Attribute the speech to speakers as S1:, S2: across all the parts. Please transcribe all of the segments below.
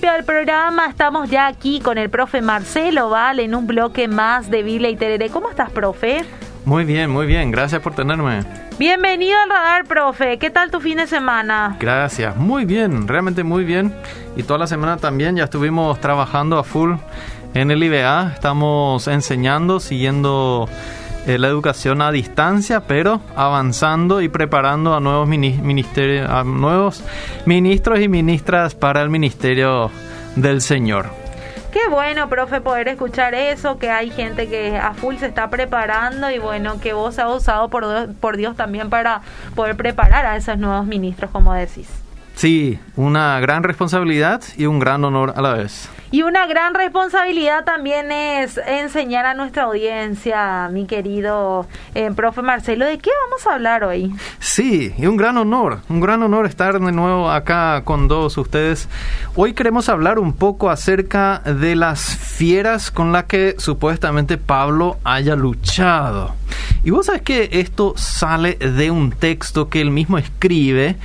S1: principio del programa, estamos ya aquí con el profe Marcelo Val en un bloque más de Biblia y Tereré. ¿Cómo estás, profe?
S2: Muy bien, muy bien. Gracias por tenerme.
S1: Bienvenido al radar, profe. ¿Qué tal tu fin de semana?
S2: Gracias. Muy bien, realmente muy bien. Y toda la semana también ya estuvimos trabajando a full en el IBA. Estamos enseñando, siguiendo la educación a distancia, pero avanzando y preparando a nuevos, a nuevos ministros y ministras para el ministerio del Señor.
S1: Qué bueno, profe, poder escuchar eso, que hay gente que a full se está preparando y bueno, que vos has usado por, por Dios también para poder preparar a esos nuevos ministros, como decís.
S2: Sí, una gran responsabilidad y un gran honor a la vez.
S1: Y una gran responsabilidad también es enseñar a nuestra audiencia, mi querido eh, profe Marcelo, ¿de qué vamos a hablar hoy?
S2: Sí, y un gran honor, un gran honor estar de nuevo acá con todos ustedes. Hoy queremos hablar un poco acerca de las fieras con las que supuestamente Pablo haya luchado. Y vos sabes que esto sale de un texto que él mismo escribe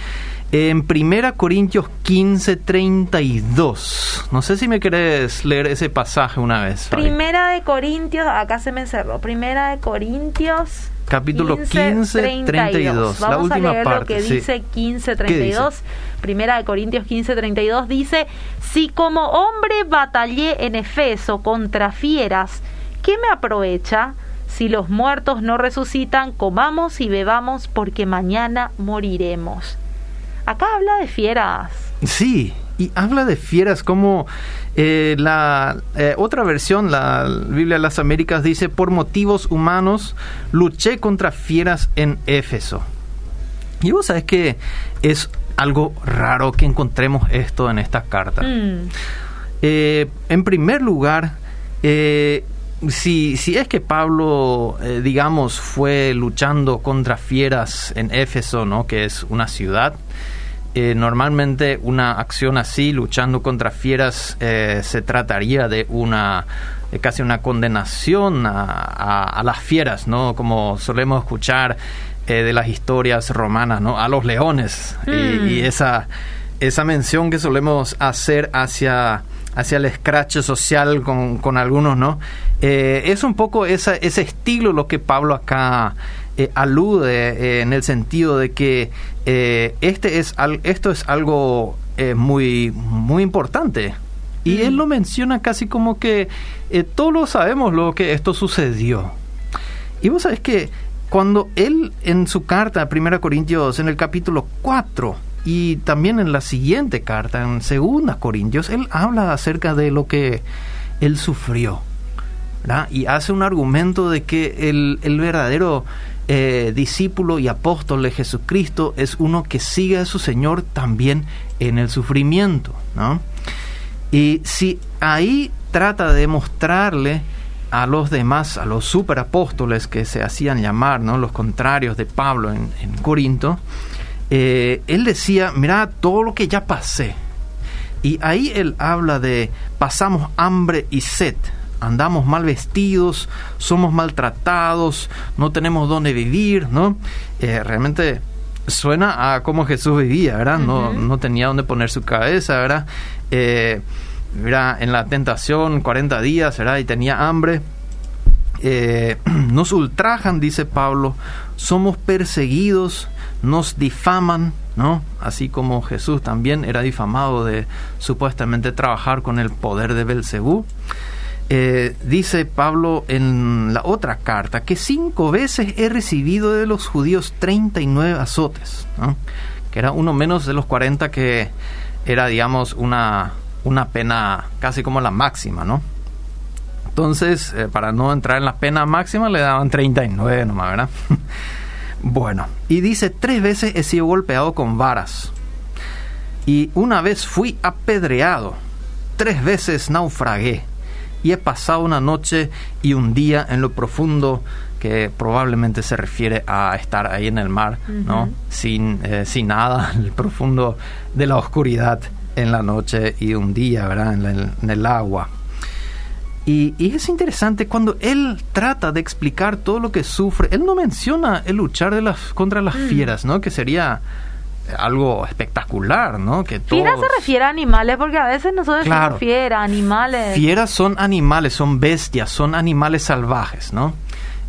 S2: en 1 Corintios 15, 32. No sé si me querés leer ese pasaje una vez.
S1: Primera de Corintios, acá se me encerró. Primera de Corintios.
S2: Capítulo 15, 32.
S1: Vamos la última a leer parte, lo que dice 15, 32. Primera de Corintios 15, 32 dice, si como hombre batallé en Efeso contra fieras, ¿qué me aprovecha? Si los muertos no resucitan, comamos y bebamos porque mañana moriremos. Acá habla de fieras.
S2: Sí, y habla de fieras como eh, la eh, otra versión, la Biblia de las Américas dice, por motivos humanos luché contra fieras en Éfeso. Y vos sabés que es algo raro que encontremos esto en esta carta. Mm. Eh, en primer lugar, si, si, es que Pablo, digamos, fue luchando contra fieras en Éfeso, ¿no? que es una ciudad, eh, normalmente una acción así, luchando contra fieras, eh, se trataría de una casi una condenación a, las fieras, ¿no? Como solemos escuchar eh, de las historias romanas, ¿no? A los leones. Y, y, mm. esa, esa mención que solemos hacer hacia hacia el escrache social con, con algunos, ¿no? es un poco esa, ese estilo lo que Pablo acá eh, alude eh, en el sentido de que eh, este es esto es algo muy, muy importante. Y él lo menciona casi como que todos lo sabemos lo que esto sucedió. Y vos sabés que cuando él en su carta a 1 Corintios, en el capítulo 4, y también en la siguiente carta, en 2 Corintios, él habla acerca de lo que él sufrió. Y hace un argumento de que el, el verdadero eh, discípulo y apóstol de Jesucristo es uno que sigue a su Señor también en el sufrimiento. ¿no? Y si ahí trata de mostrarle a los demás, a los superapóstoles que se hacían llamar, ¿no? los contrarios de Pablo en, Corinto, eh, él decía, mira todo lo que ya pasé. Y ahí él habla de pasamos hambre y sed, andamos mal vestidos, somos maltratados, no tenemos dónde vivir, ¿no? Eh, realmente suena a cómo Jesús vivía, ¿verdad? no, no tenía dónde poner su cabeza, ¿verdad? Eh, en la tentación 40 días, ¿verdad? Y tenía hambre. Eh, nos ultrajan, dice Pablo, somos perseguidos, nos difaman, ¿no? Así como Jesús también era difamado de supuestamente trabajar con el poder de Belcebú. Eh, dice Pablo en la otra carta que cinco veces he recibido de los judíos 39 azotes, que era uno menos de los 40 que era, digamos, una, una pena casi como la máxima, ¿no? Entonces, eh, para no entrar en la pena máxima, le daban 39 nomás, ¿verdad? bueno, y dice, tres veces he sido golpeado con varas. Y una vez fui apedreado. Tres veces naufragué y he pasado una noche y un día en lo profundo que probablemente se refiere a estar ahí en el mar, ¿no? Sin, eh, sin nada, el profundo de la oscuridad en la noche y un día, ¿verdad? En, el, agua. Y, es interesante cuando él trata de explicar todo lo que sufre, él no menciona el luchar de las, contra las mm. fieras, ¿no? Que sería algo espectacular, ¿no?
S1: Que Fiera se refiere a animales porque a veces nosotros claro, fiera, animales.
S2: Fieras son animales, son bestias, son animales salvajes, ¿no?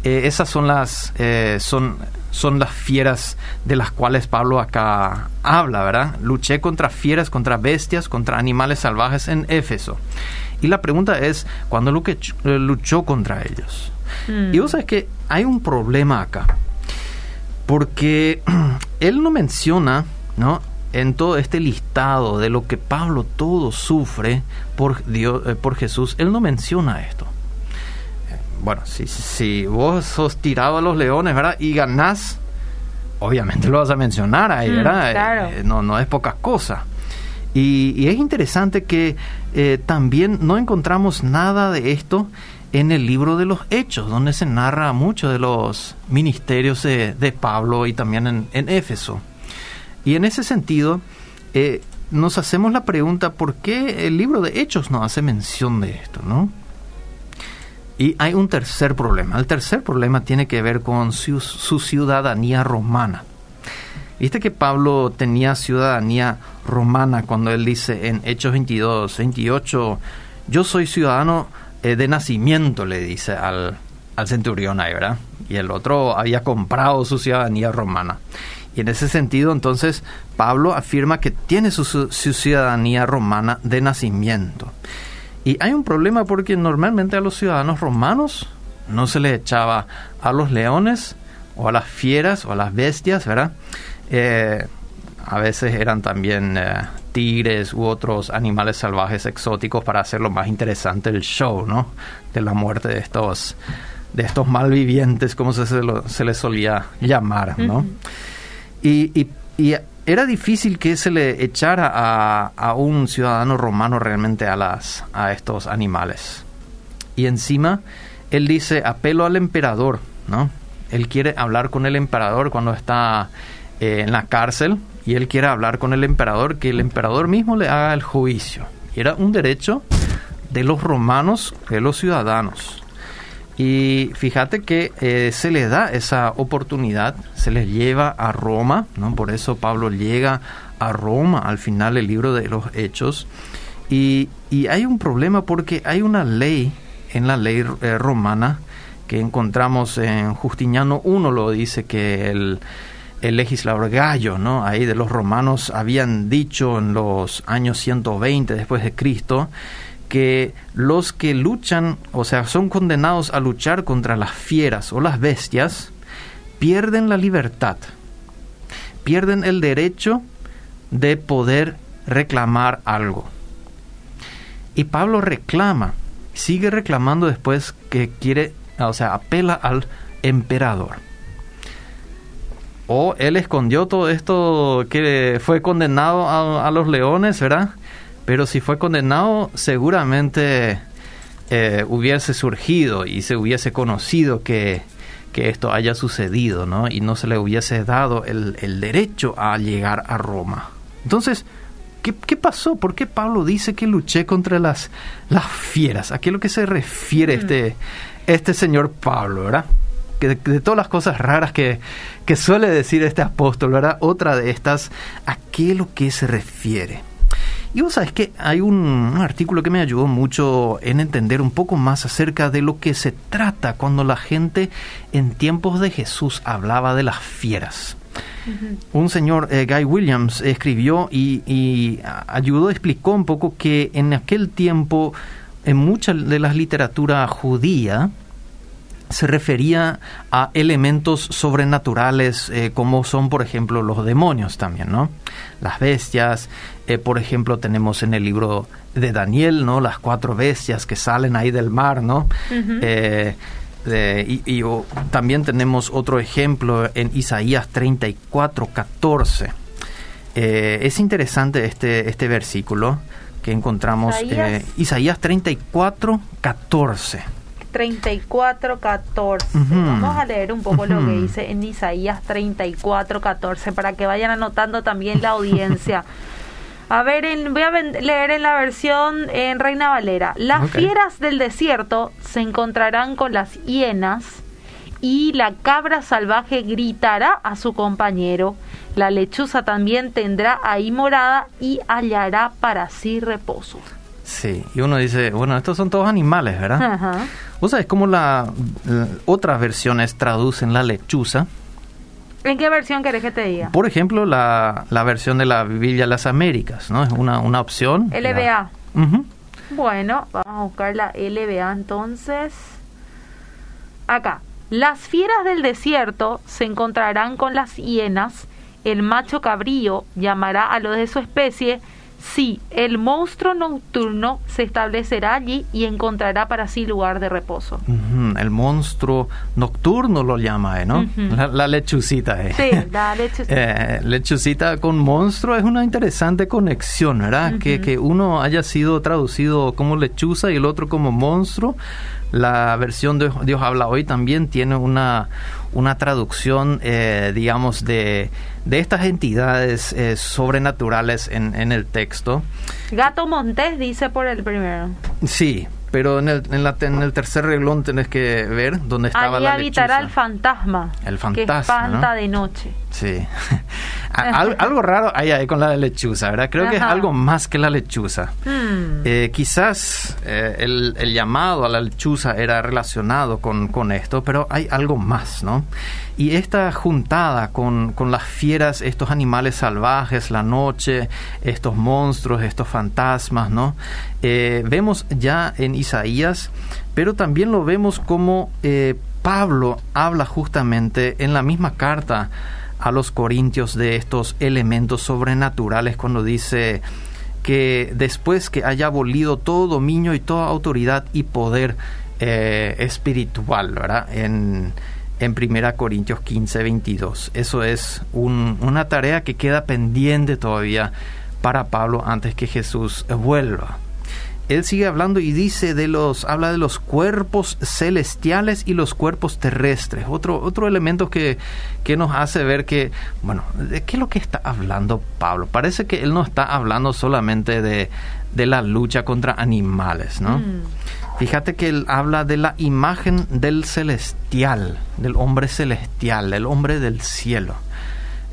S2: Eh, esas son las, eh, son, son las fieras de las cuales Pablo acá habla, ¿verdad? Luché contra fieras, contra bestias, contra animales salvajes en Éfeso. Y la pregunta es, ¿cuándo luchó contra ellos? Mm. Y vos sabes que hay un problema acá porque él no menciona, ¿no? En todo este listado de lo que Pablo todo sufre por, Dios, eh, por Jesús, él no menciona esto. Bueno, si, si vos sos tirado a los leones, ¿verdad? Y ganás, obviamente lo vas a mencionar ahí, mm, ¿verdad? Eh, no, no es poca cosa. Y, es interesante que eh, también no encontramos nada de esto en el libro de los Hechos, donde se narra mucho de los ministerios de, Pablo y también en, Éfeso. Y en ese sentido, eh, nos hacemos la pregunta, ¿por qué el libro de Hechos no hace mención de esto? Y hay un tercer problema. El tercer problema tiene que ver con su, ciudadanía romana. Viste que Pablo tenía ciudadanía romana cuando él dice en Hechos 22, 28, yo soy ciudadano eh, de nacimiento, le dice al, al centurión ahí, ¿verdad? Y el otro había comprado su ciudadanía romana. Y en ese sentido, entonces, Pablo afirma que tiene su, su, ciudadanía romana de nacimiento. Y hay un problema porque normalmente a los ciudadanos romanos no se les echaba a los leones o a las fieras o a las bestias, ¿verdad? Eh, a veces eran también eh, tigres u otros animales salvajes exóticos para hacerlo más interesante el show, ¿no? De la muerte de estos, de estos malvivientes, como se, se, les solía llamar, ¿no? y, era difícil que se le echara a, a, un ciudadano romano realmente a, las, a estos animales. Y encima, él dice, apelo al emperador, ¿no? Él quiere hablar con el emperador cuando está eh, en la cárcel y él quiere hablar con el emperador, que el emperador mismo le haga el juicio. Y era un derecho de los romanos, de los ciudadanos. Y fíjate que eh, se le da esa oportunidad, se les lleva a Roma, ¿no? por eso Pablo llega a Roma al final del libro de los Hechos. Y, y hay un problema porque hay una ley en la ley eh, romana que encontramos en Justiniano 1, lo dice que el, el legislador Gallo, ¿no? Ahí de los romanos habían dicho en los años 120 después de Cristo que los que luchan, o sea, son condenados a luchar contra las fieras o las bestias, pierden la libertad, pierden el derecho de poder reclamar algo. Y Pablo reclama, sigue reclamando después que quiere, o sea, apela al emperador o él escondió todo esto que fue condenado a, los leones, ¿verdad? Pero si fue condenado, seguramente eh, hubiese surgido y se hubiese conocido que, que, esto haya sucedido, ¿no? Y no se le hubiese dado el, el derecho a llegar a Roma. Entonces, ¿qué, ¿qué, pasó? ¿Por qué Pablo dice que luché contra las, las fieras? ¿A qué es lo que se refiere mm. este, este señor Pablo, verdad? De, todas las cosas raras que, que suele decir este apóstol, ¿verdad? Otra de estas, ¿a qué lo que se refiere? Y vos sabés que hay un, artículo que me ayudó mucho en entender un poco más acerca de lo que se trata cuando la gente en tiempos de Jesús hablaba de las fieras. Un señor, eh, Guy Williams, escribió y, y ayudó, explicó un poco que en aquel tiempo, en mucha de la literatura judía, se refería a elementos sobrenaturales eh, como son por ejemplo los demonios también, ¿no? Las bestias, eh, por ejemplo tenemos en el libro de Daniel, ¿no? Las cuatro bestias que salen ahí del mar, ¿no? Eh, y, también tenemos otro ejemplo en Isaías 34, 14. es interesante este, este versículo que encontramos Isaías, Isaías 34, 14.
S1: 34, 14. Vamos a leer un poco lo que dice en Isaías 34, 14 para que vayan anotando también la audiencia. A ver, voy a leer en la versión en Reina Valera. Las fieras del desierto se encontrarán con las hienas y la cabra salvaje gritará a su compañero. La lechuza también tendrá ahí morada y hallará para sí reposo.
S2: Sí, y uno dice, bueno, estos son todos animales, ¿verdad? Ajá. O sea, es como la, otras versiones traducen la lechuza.
S1: ¿En qué versión querés que te diga?
S2: Por ejemplo, la, la versión de la Biblia de las Américas, ¿no? Es una, una opción.
S1: LBA. Bueno, vamos a buscar la LBA entonces. Acá. Las fieras del desierto se encontrarán con las hienas. El macho cabrío llamará a los de su especie Sí, el monstruo nocturno se establecerá allí y encontrará para sí lugar de reposo.
S2: El monstruo nocturno lo llama, ¿eh? ¿no? la, lechucita. ¿eh?
S1: Sí, la lechucita.
S2: Eh, lechucita con monstruo es una interesante conexión, ¿verdad? que, que uno haya sido traducido como lechuza y el otro como monstruo la versión de Dios habla hoy también tiene una, una traducción, eh, digamos, de, de, estas entidades eh, sobrenaturales en, en, el texto.
S1: Gato Montés dice por el primero.
S2: Sí, pero en el, en, la, en el tercer reglón tenés que ver dónde estaba la
S1: habitará el fantasma.
S2: El fantasma.
S1: Que espanta de noche.
S2: Sí. algo raro hay ahí con la lechuza, ¿verdad? Creo que es algo más que la lechuza. Hmm. Eh, quizás eh, el, el, llamado a la lechuza era relacionado con, con, esto, pero hay algo más, ¿no? Y esta juntada con, con las fieras, estos animales salvajes, la noche, estos monstruos, estos fantasmas, ¿no? Eh, vemos ya en Isaías, pero también lo vemos como Pablo habla justamente en la misma carta a los corintios de estos elementos sobrenaturales cuando dice que después que haya abolido todo dominio y toda autoridad y poder eh, espiritual, ¿verdad? En, en 1 Corintios 15, 22. Eso es una tarea que queda pendiente todavía para Pablo antes que Jesús vuelva él sigue hablando y dice de los, habla de los cuerpos celestiales y los cuerpos terrestres. Otro, otro elemento que, que nos hace ver que, bueno, ¿de qué es lo que está hablando Pablo? Parece que él no está hablando solamente de, de la lucha contra animales, ¿no? Mm. Fíjate que él habla de la imagen del celestial, del hombre celestial, del hombre del cielo.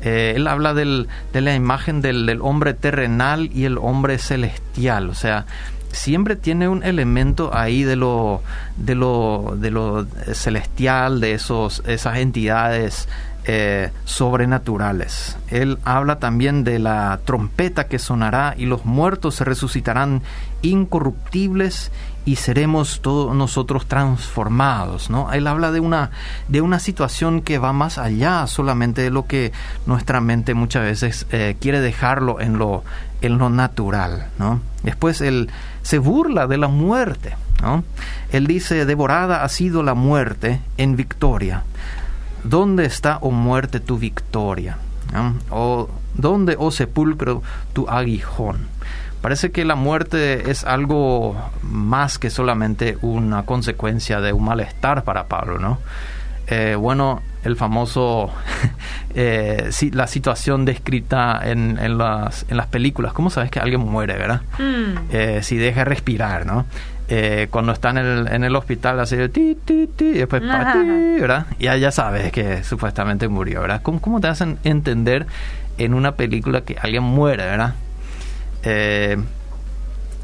S2: Eh, él habla del, de la imagen del, del, hombre terrenal y el hombre celestial. O sea, siempre tiene un elemento ahí de lo, de lo, de lo celestial, de esos, esas entidades eh, sobrenaturales. Él habla también de la trompeta que sonará y los muertos se resucitarán incorruptibles y seremos todos nosotros transformados, ¿no? Él habla de una, de una situación que va más allá solamente de lo que nuestra mente muchas veces eh, quiere dejarlo en lo, en lo natural, ¿no? Después él se burla de la muerte, ¿no? Él dice, devorada ha sido la muerte en victoria. ¿Dónde está, oh muerte, tu victoria? ¿O dónde, oh sepulcro, tu aguijón? Parece que la muerte es algo más que solamente una consecuencia de un malestar para Pablo, ¿no? Eh, bueno, el famoso, eh, la situación descrita en, en, las, en las películas. ¿Cómo sabes que alguien muere, verdad? Mm. Eh, si deja respirar, ¿no? Eh, cuando está en el, en el hospital, así de ti, ti, ti, y después. Y ya, ya sabes que supuestamente murió, ¿verdad? ¿Cómo, ¿Cómo te hacen entender en una película que alguien muere, ¿verdad? Eh,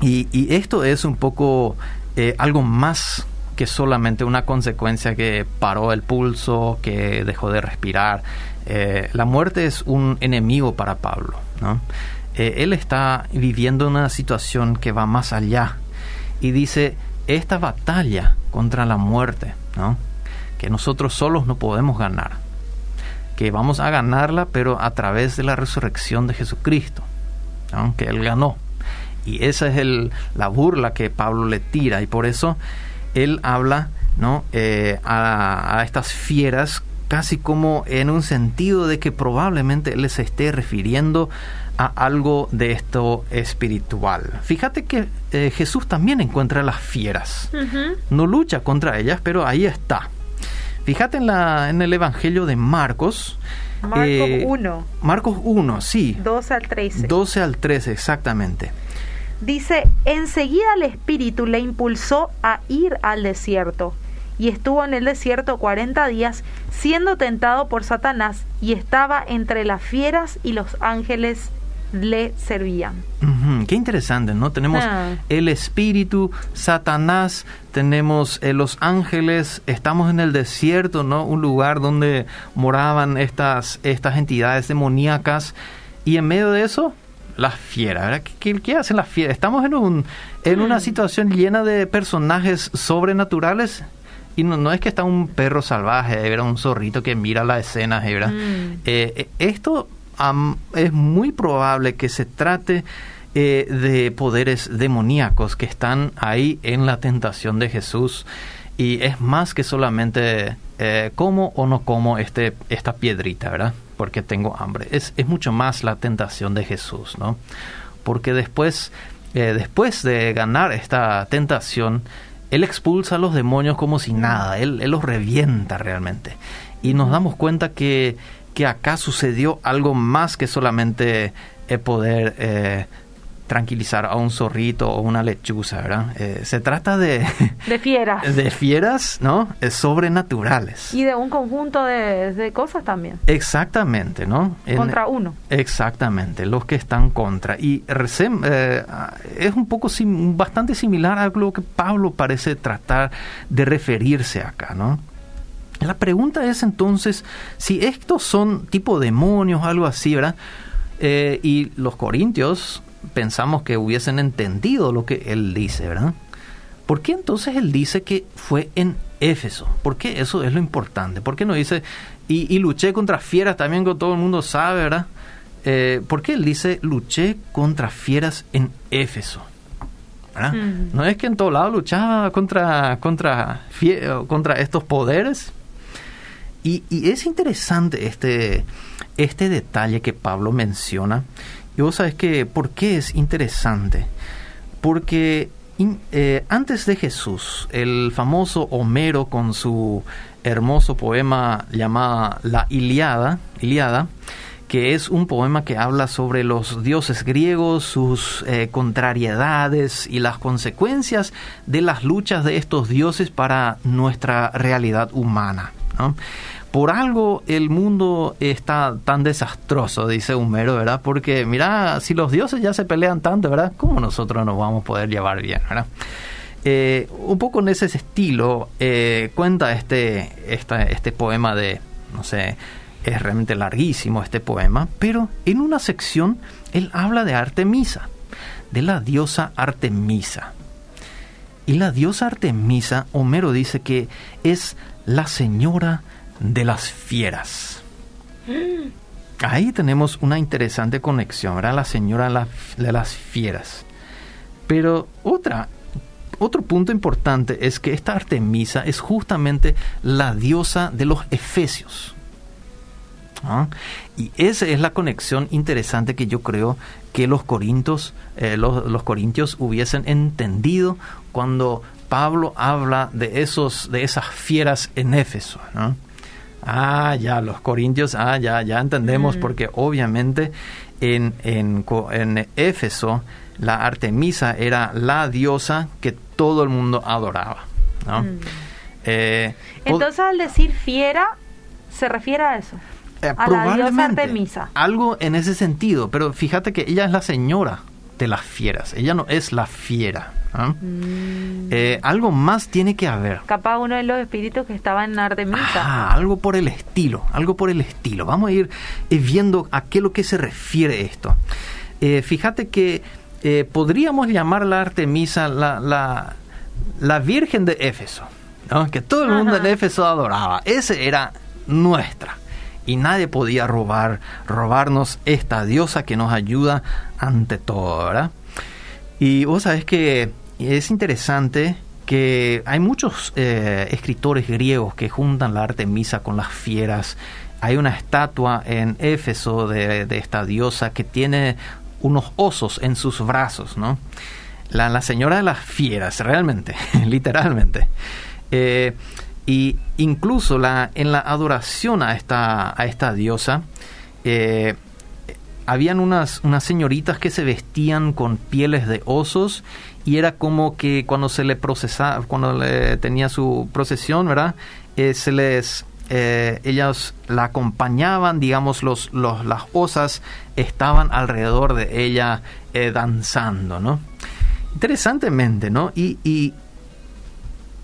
S2: y, esto es un poco eh, algo más que solamente una consecuencia que paró el pulso, que dejó de respirar. Eh, la muerte es un enemigo para Pablo. él está viviendo una situación que va más allá y dice, esta batalla contra la muerte, que nosotros solos no podemos ganar, que vamos a ganarla pero a través de la resurrección de Jesucristo que él ganó. Y esa es el, la burla que Pablo le tira y por eso él habla ¿no? Eh, a, estas fieras casi como en un sentido de que probablemente él se esté refiriendo a algo de esto espiritual. Fíjate que eh, Jesús también encuentra las fieras. No lucha contra ellas, pero ahí está. Fíjate en, la, en el Evangelio de Marcos,
S1: Marcos 1. Eh,
S2: Marcos 1, sí.
S1: 12 al 13.
S2: 12 al 13, exactamente.
S1: Dice, enseguida el Espíritu le impulsó a ir al desierto y estuvo en el desierto cuarenta días, siendo tentado por Satanás, y estaba entre las fieras y los ángeles le servían.
S2: Qué interesante, ¿no? Tenemos ah. el espíritu, Satanás, tenemos eh, los ángeles, estamos en el desierto, ¿no? Un lugar donde moraban estas, estas entidades demoníacas y en medio de eso, las fieras, ¿verdad? ¿Qué, hacen las fieras? Estamos en, un, en una mm. situación llena de personajes sobrenaturales y no, es que está un perro salvaje, era un zorrito que mira la escena, ¿verdad? Mm. Eh, eh, esto es muy probable que se trate eh, de poderes demoníacos que están ahí en la tentación de Jesús y es más que solamente eh, como o no como este, esta piedrita, ¿verdad? Porque tengo hambre. Es, es mucho más la tentación de Jesús, ¿no? Porque después, eh, después de ganar esta tentación, Él expulsa a los demonios como si nada, Él, él los revienta realmente. Y nos damos cuenta que que acá sucedió algo más que solamente el poder eh, tranquilizar a un zorrito o una lechuza, ¿verdad? Eh, se trata de...
S1: De fieras.
S2: De fieras, ¿no? sobrenaturales.
S1: Y de un conjunto de, cosas también.
S2: Exactamente, ¿no?
S1: contra uno.
S2: Exactamente, los que están contra. Y eh, es un poco, bastante similar a lo que Pablo parece tratar de referirse acá, ¿no? La pregunta es entonces si estos son tipo demonios, algo así, ¿verdad? Eh, y los corintios pensamos que hubiesen entendido lo que él dice, ¿verdad? ¿Por qué entonces él dice que fue en Éfeso? ¿Por qué eso es lo importante? ¿Por qué no dice, y, luché contra fieras también, que todo el mundo sabe, ¿verdad? Eh, ¿Por qué él dice, luché contra fieras en Éfeso? No es que en todo lado luchaba contra, contra, contra estos poderes, y, es interesante este, este detalle que Pablo menciona. Y vos que, ¿por qué es interesante? Porque eh, antes de Jesús, el famoso Homero con su hermoso poema llamado La Iliada, que es un poema que habla sobre los dioses griegos, sus eh, contrariedades y las consecuencias de las luchas de estos dioses para nuestra realidad humana. Por algo el mundo está tan desastroso, dice Homero, ¿verdad? Porque mira, si los dioses ya se pelean tanto, ¿verdad? ¿Cómo nosotros nos vamos a poder llevar bien, ¿verdad? Eh, un poco en ese estilo eh, cuenta este, este poema de, no sé, es realmente larguísimo este poema, pero en una sección él habla de Artemisa, de la diosa Artemisa. Y la diosa Artemisa, Homero dice que es la señora de las fieras. Ahí tenemos una interesante conexión, ¿verdad? La señora de las fieras. Pero otra, otro punto importante es que esta Artemisa es justamente la diosa de los efesios. Y esa es la conexión interesante que yo creo que los corintios, eh, los, corintios hubiesen entendido cuando Pablo habla de, esos, de esas fieras en Éfeso. Ah, ya, los corintios, ah, ya, ya entendemos, mm. porque obviamente en, en, en Éfeso la Artemisa era la diosa que todo el mundo adoraba. ¿no? Mm.
S1: Eh, Entonces, al decir fiera, se refiere a eso.
S2: Eh, a la diosa Artemisa. Algo en ese sentido, pero fíjate que ella es la señora de las fieras, ella no es la fiera. ¿Ah? Mm. Eh, algo más tiene que haber.
S1: Capaz uno de los espíritus que estaba en Artemisa.
S2: Ah, algo por el estilo, algo por el estilo. Vamos a ir eh, viendo a qué lo que se refiere esto. Eh, fíjate que podríamos llamar la Artemisa la, la, la Virgen de Éfeso, que todo el mundo en Éfeso adoraba. Esa era nuestra y nadie podía robar, robarnos esta diosa que nos ayuda ante todo, ¿verdad? Y vos sabés que es interesante que hay muchos eh, escritores griegos que juntan la Artemisa con las fieras. Hay una estatua en Éfeso de, esta diosa que tiene unos osos en sus brazos, ¿no? La, señora de las fieras, realmente, literalmente. Eh, y incluso la, en la adoración a esta, a esta diosa, eh, habían unas, unas señoritas que se vestían con pieles de osos y era como que cuando se le procesaba, cuando tenía su procesión, ¿verdad? Eh, se les eh, ellas la acompañaban, digamos, los, los, las osas estaban alrededor de ella eh, danzando, ¿no? Interesantemente, ¿no? Y, y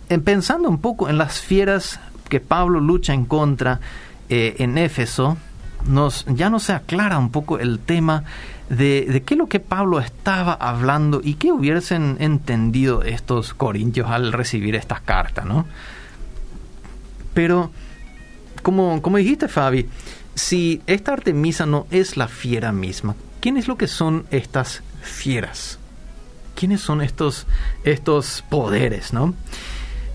S2: en pensando un poco en las fieras que Pablo lucha en contra en Éfeso, nos, ya no se aclara un poco el tema de, de, qué es lo que Pablo estaba hablando y qué hubiesen entendido estos corintios al recibir estas cartas, ¿no? Pero, como, como dijiste, Fabi, si esta Artemisa no es la fiera misma, ¿quién es lo que son estas fieras? ¿Quiénes son estos, estos poderes, no?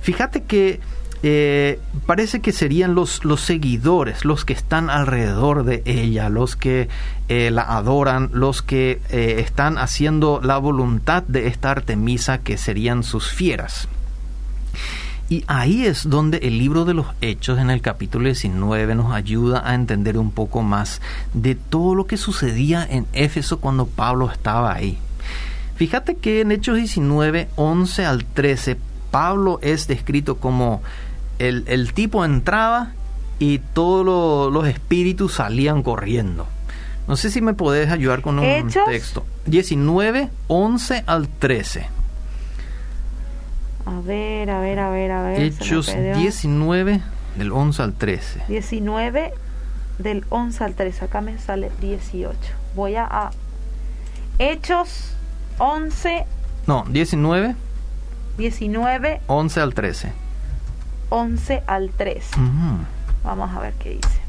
S2: Fíjate que eh, parece que serían los, los seguidores, los que están alrededor de ella, los que eh, la adoran, los que eh, están haciendo la voluntad de esta Artemisa, que serían sus fieras. Y ahí es donde el libro de los Hechos en el capítulo 19 nos ayuda a entender un poco más de todo lo que sucedía en Éfeso cuando Pablo estaba ahí. Fíjate que en Hechos 19, 11 al 13, Pablo es descrito como el, tipo entraba y todos los espíritus salían corriendo. No sé si me podés ayudar con un texto. 19, 11 al 13.
S1: A ver, a ver, a ver, a ver.
S2: Hechos 19 del 11 al 13.
S1: 19 del 11 al 13. Acá me sale 18. Voy a, a Hechos 11.
S2: No, 19.
S1: 19.
S2: 11 al 13.
S1: 11 al 3. Vamos a ver qué dice.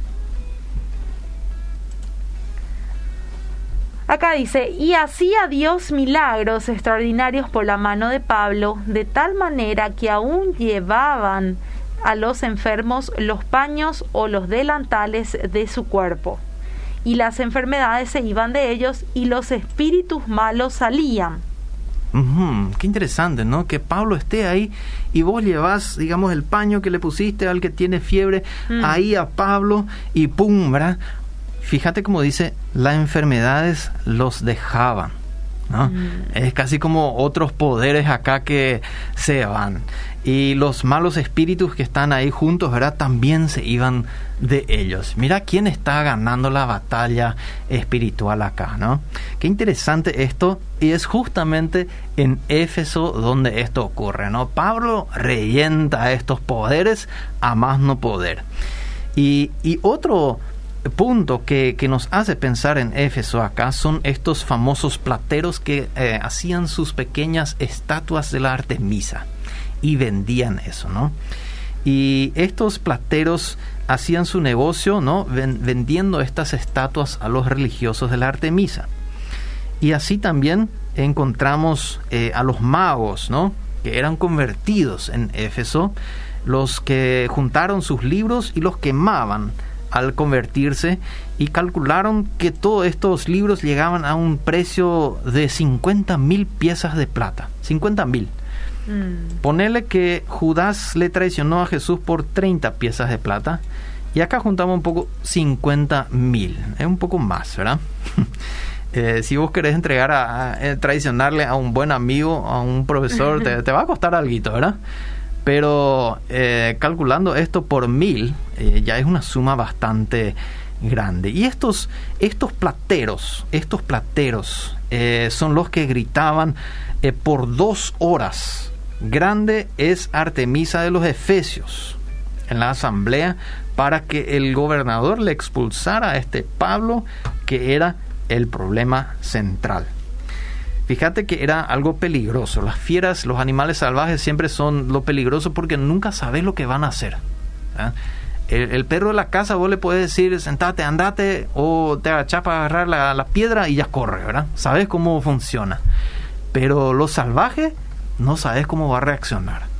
S1: Acá dice, y hacía Dios milagros extraordinarios por la mano de Pablo, de tal manera que aún llevaban a los enfermos los paños o los delantales de su cuerpo. Y las enfermedades se iban de ellos y los espíritus malos salían
S2: Qué interesante, ¿no? Que Pablo esté ahí y vos llevas, digamos, el paño que le pusiste al que tiene fiebre mm. ahí a Pablo y pum, ¿verdad? Fíjate como dice, las enfermedades los dejaban. ¿No? Mm. Es casi como otros poderes acá que se van y los malos espíritus que están ahí juntos, ¿verdad? También se iban de ellos. Mira quién está ganando la batalla espiritual acá, ¿no? Qué interesante esto y es justamente en Éfeso donde esto ocurre, ¿no? Pablo reyenta estos poderes a más no poder. Y, otro punto que, nos hace pensar en Éfeso acá son estos famosos plateros que eh, hacían sus pequeñas estatuas de la Artemisa y vendían eso, ¿no? Y estos plateros hacían su negocio, ¿no? vendiendo estas estatuas a los religiosos de la Artemisa. Y así también encontramos eh, a los magos, ¿no? Que eran convertidos en Éfeso, los que juntaron sus libros y los quemaban al convertirse y calcularon que todos estos libros llegaban a un precio de 50 mil piezas de plata. 50 mil. Mm. Ponele que Judas le traicionó a Jesús por 30 piezas de plata. Y acá juntamos un poco 50 mil. Es un poco más, ¿verdad? Eh, si vos querés entregar a, eh, traicionarle a un buen amigo, a un profesor, te, va a costar algo, ¿verdad? Pero eh, calculando esto por mil, ya es una suma bastante grande. Y estos, estos plateros, estos plateros son los que gritaban por dos horas grande es Artemisa de los Efesios en la asamblea para que el gobernador le expulsara a este Pablo que era el problema central. Fíjate que era algo peligroso. Las fieras, los animales salvajes siempre son lo peligroso porque nunca sabes lo que van a hacer. ¿ah? El, perro de la casa vos le puedes decir sentate, andate o te agachás para agarrar la, la piedra y ya corre, ¿verdad? Sabes cómo funciona. Pero los salvajes no sabes cómo va a reaccionar.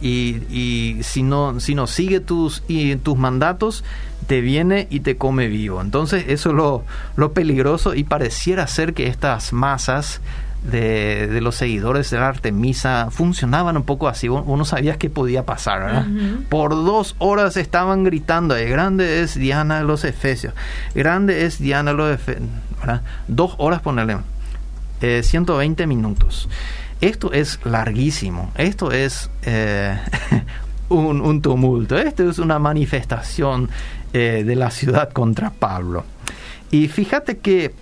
S2: Y, si, no, si no sigue tus, y, tus mandatos, te viene y te come vivo. Entonces eso es lo, lo peligroso y pareciera ser que estas masas de, los seguidores de la Artemisa funcionaban un poco así. Uno sabía qué podía pasar, ¿verdad? Por dos horas estaban gritando, grande es Diana de los Efesios, grande es Diana de los Efesios, Dos horas ponerle, 120 eh, minutos. Esto es larguísimo, esto es eh, un, tumulto, esto es una manifestación eh, de la ciudad contra Pablo. Y fíjate que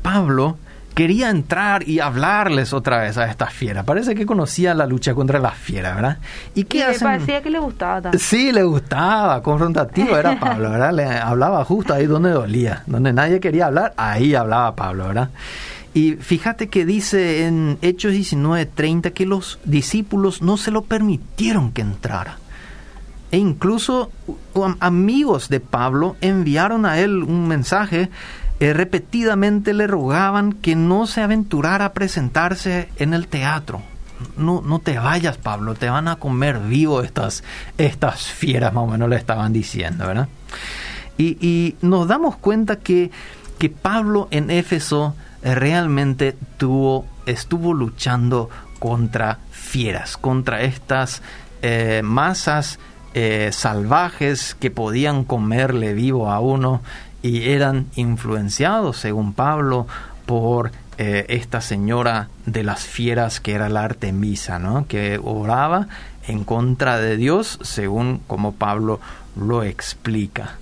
S2: Pablo quería entrar y hablarles otra vez a esta fiera. Parece que conocía la lucha contra las fieras, ¿verdad?
S1: ¿Y qué hacen? parecía que le gustaba también.
S2: Sí, le gustaba, confrontativo era Pablo, ¿verdad? Le hablaba justo ahí donde dolía, donde nadie quería hablar, ahí hablaba Pablo, ¿verdad? Y fíjate que dice en Hechos 19:30 que los discípulos no se lo permitieron que entrara. E incluso amigos de Pablo enviaron a él un mensaje eh, repetidamente le rogaban que no se aventurara a presentarse en el teatro. No, no te vayas, Pablo, te van a comer vivo estas, estas fieras, más o menos le estaban diciendo, ¿verdad? Y, nos damos cuenta que, que Pablo en Éfeso eh, realmente tuvo, estuvo luchando contra fieras, contra estas eh, masas salvajes que podían comerle vivo a uno y eran influenciados, según Pablo, por eh, esta señora de las fieras que era la Artemisa, ¿no? que oraba en contra de Dios, según como Pablo lo explica.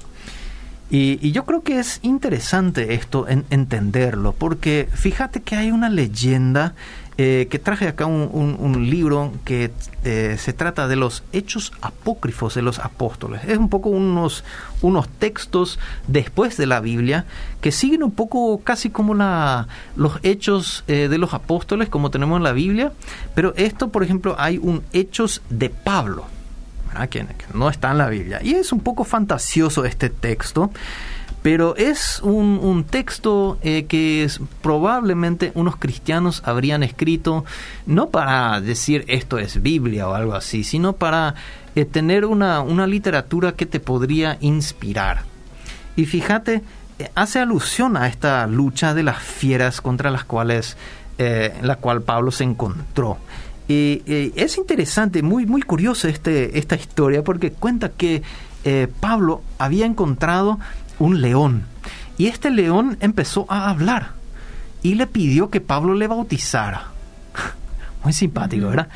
S2: Y, yo creo que es interesante esto en entenderlo, porque fíjate que hay una leyenda eh, que traje acá un, libro que eh, se trata de los hechos apócrifos de los apóstoles. Es un poco unos, unos textos después de la Biblia que siguen un poco casi como la, los hechos eh, de los apóstoles como tenemos en la Biblia, pero esto, por ejemplo, hay un hechos de Pablo. Que no está en la Biblia. Y es un poco fantasioso este texto, pero es un, texto eh, que es, probablemente unos cristianos habrían escrito no para decir esto es Biblia o algo así, sino para eh, tener una, literatura que te podría inspirar. Y fíjate, eh, hace alusión a esta lucha de las fieras contra las cuales la cual Pablo se encontró. Y es interesante, muy, muy curiosa este, esta historia, porque cuenta que Pablo había encontrado un león. Y este león empezó a hablar y le pidió que Pablo le bautizara. Muy simpático, ¿verdad?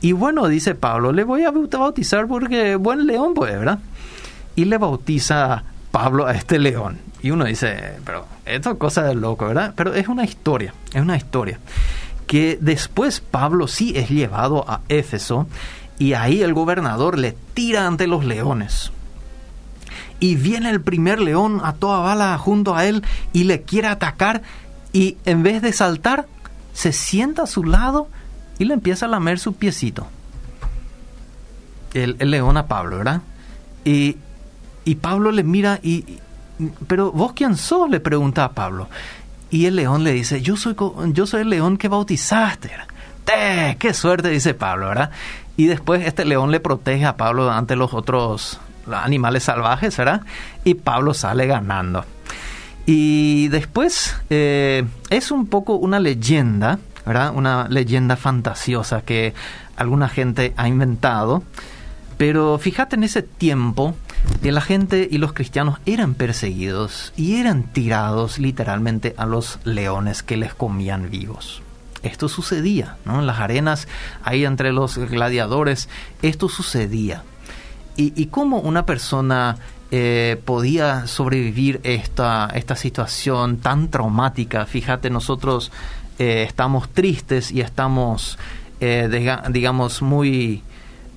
S2: Y bueno, dice Pablo, le voy a bautizar porque buen león, pues, ¿verdad? Y le bautiza Pablo a este león. Y uno dice, pero esto es cosa de loco, ¿verdad? Pero es una historia, es una historia. Que después Pablo sí es llevado a Éfeso y ahí el gobernador le tira ante los leones y viene el primer león a toda bala junto a él y le quiere atacar y en vez de saltar, se sienta a su lado y le empieza a lamer su piecito. El, león a Pablo, ¿verdad? Y, y Pablo le mira y, pero vos quién sos, le pregunta a Pablo. Y el león le dice, yo soy, yo soy el león que bautizaste. ¡Te! ¡Qué suerte! dice Pablo, ¿verdad? Y después este león le protege a Pablo ante los otros animales salvajes, ¿verdad? Y Pablo sale ganando. Y después eh, es un poco una leyenda, ¿verdad? Una leyenda fantasiosa que alguna gente ha inventado. Pero fíjate en ese tiempo que la gente y los cristianos eran perseguidos y eran tirados literalmente a los leones que les comían vivos. Esto sucedía, ¿no? En las arenas, ahí entre los gladiadores, esto sucedía y, cómo una persona eh, podía sobrevivir esta, esta situación tan traumática. Fíjate, nosotros eh, estamos tristes y estamos, eh, digamos, muy...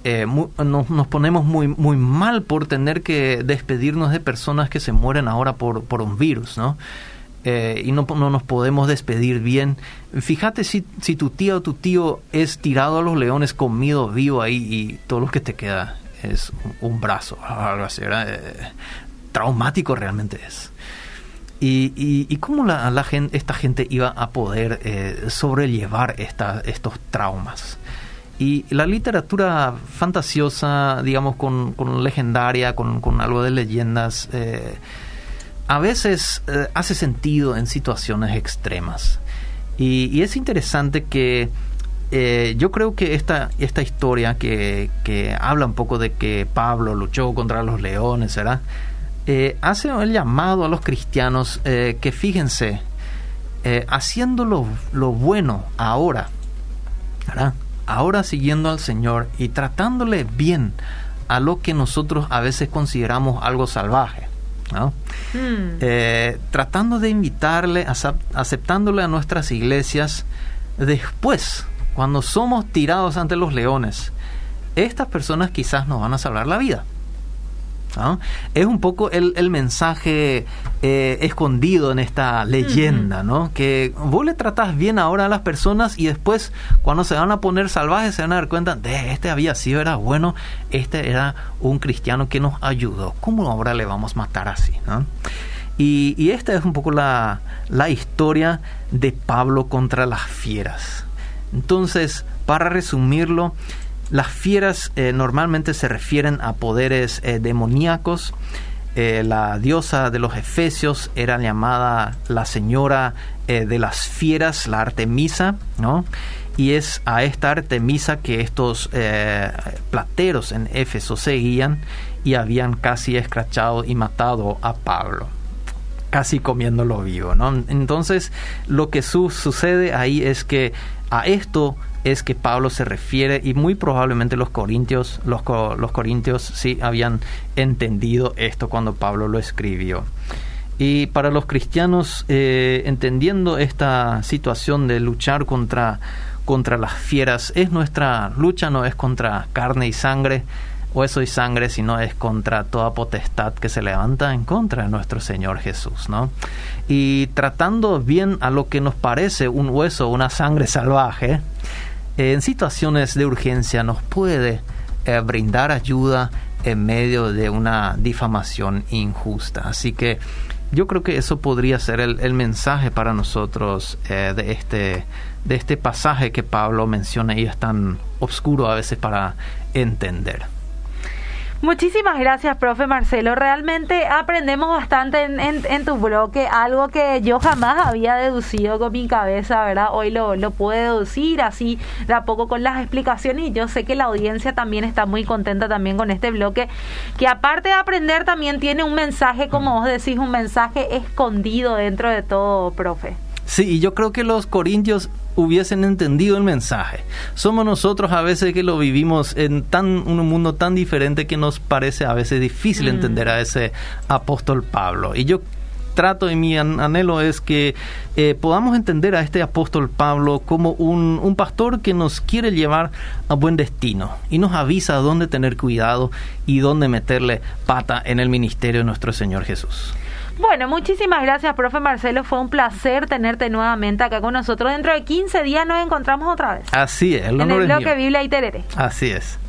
S2: nos, ponemos muy, muy mal por tener que despedirnos de personas que se mueren ahora por, un virus, ¿no? y no, no, nos podemos despedir bien. Fíjate si, si tu tía o tu tío es tirado a los leones, comido vivo ahí y todo lo que te queda es un brazo, algo así, eh, traumático realmente es. Y, y, cómo la, gente, esta gente iba a poder eh, sobrellevar estos traumas. Y la literatura fantasiosa, digamos, con, legendaria, con, algo de leyendas, eh, a veces hace sentido en situaciones extremas. Y, es interesante que eh, yo creo que esta, esta historia que, que, habla un poco de que Pablo luchó contra los leones, ¿verdad? Eh, hace el llamado a los cristianos eh, que fíjense, haciendo lo, lo, bueno ahora, ¿verdad? ahora siguiendo al Señor y tratándole bien a lo que nosotros a veces consideramos algo salvaje. ¿no? Hmm. Tratando de invitarle, aceptándole a nuestras iglesias, después, cuando somos tirados ante los leones, estas personas quizás nos van a salvar la vida. Es un poco el, mensaje eh, escondido en esta leyenda, ¿no? Que vos le tratás bien ahora a las personas y después cuando se van a poner salvajes se van a dar cuenta de este había sido, era bueno, este era un cristiano que nos ayudó. ¿Cómo ahora le vamos a matar así? Y, y, esta es un poco la, la historia de Pablo contra las fieras. Entonces, para resumirlo, las fieras eh, normalmente se refieren a poderes eh, demoníacos. Eh, la diosa de los Efesios era llamada la señora de las fieras, la Artemisa, ¿no? Y es a esta Artemisa que estos plateros en Éfeso seguían y habían casi escrachado y matado a Pablo casi comiéndolo vivo, ¿no? Entonces, lo que sucede ahí es que a esto es que Pablo se refiere y muy probablemente los corintios, los, corintios sí habían entendido esto cuando Pablo lo escribió. Y para los cristianos, eh, entendiendo esta situación de luchar contra, contra las fieras, es nuestra lucha, no es contra carne y sangre, hueso y sangre, sino es contra toda potestad que se levanta en contra de nuestro Señor Jesús, ¿no? Y tratando bien a lo que nos parece un hueso, una sangre salvaje, en situaciones de urgencia nos puede eh, brindar ayuda en medio de una difamación injusta. Así que yo creo que eso podría ser el, mensaje para nosotros eh, de, este, de este pasaje que Pablo menciona y es tan oscuro a veces para entender.
S1: Muchísimas gracias, profe Marcelo. Realmente aprendemos bastante en, en, tu bloque, algo que yo jamás había deducido con mi cabeza, ¿verdad? Hoy lo, lo pude deducir así de a poco con las explicaciones y yo sé que la audiencia también está muy contenta también con este bloque, que aparte de aprender también tiene un mensaje, como vos decís, un mensaje escondido dentro de todo, profe.
S2: Sí, y yo creo que los corintios hubiesen entendido el mensaje. Somos nosotros a veces que lo vivimos en tan un mundo tan diferente que nos parece a veces difícil mm. entender a ese apóstol Pablo. Y yo trato y mi anhelo es que eh, podamos entender a este apóstol Pablo como un, un, pastor que nos quiere llevar a buen destino y nos avisa dónde tener cuidado y dónde meterle pata en el ministerio de nuestro Señor Jesús.
S1: Bueno, muchísimas gracias, profe Marcelo. Fue un placer tenerte nuevamente acá con nosotros. Dentro de 15 días nos encontramos otra vez.
S2: Así es.
S1: El en el bloque Biblia y Terere.
S2: Así es.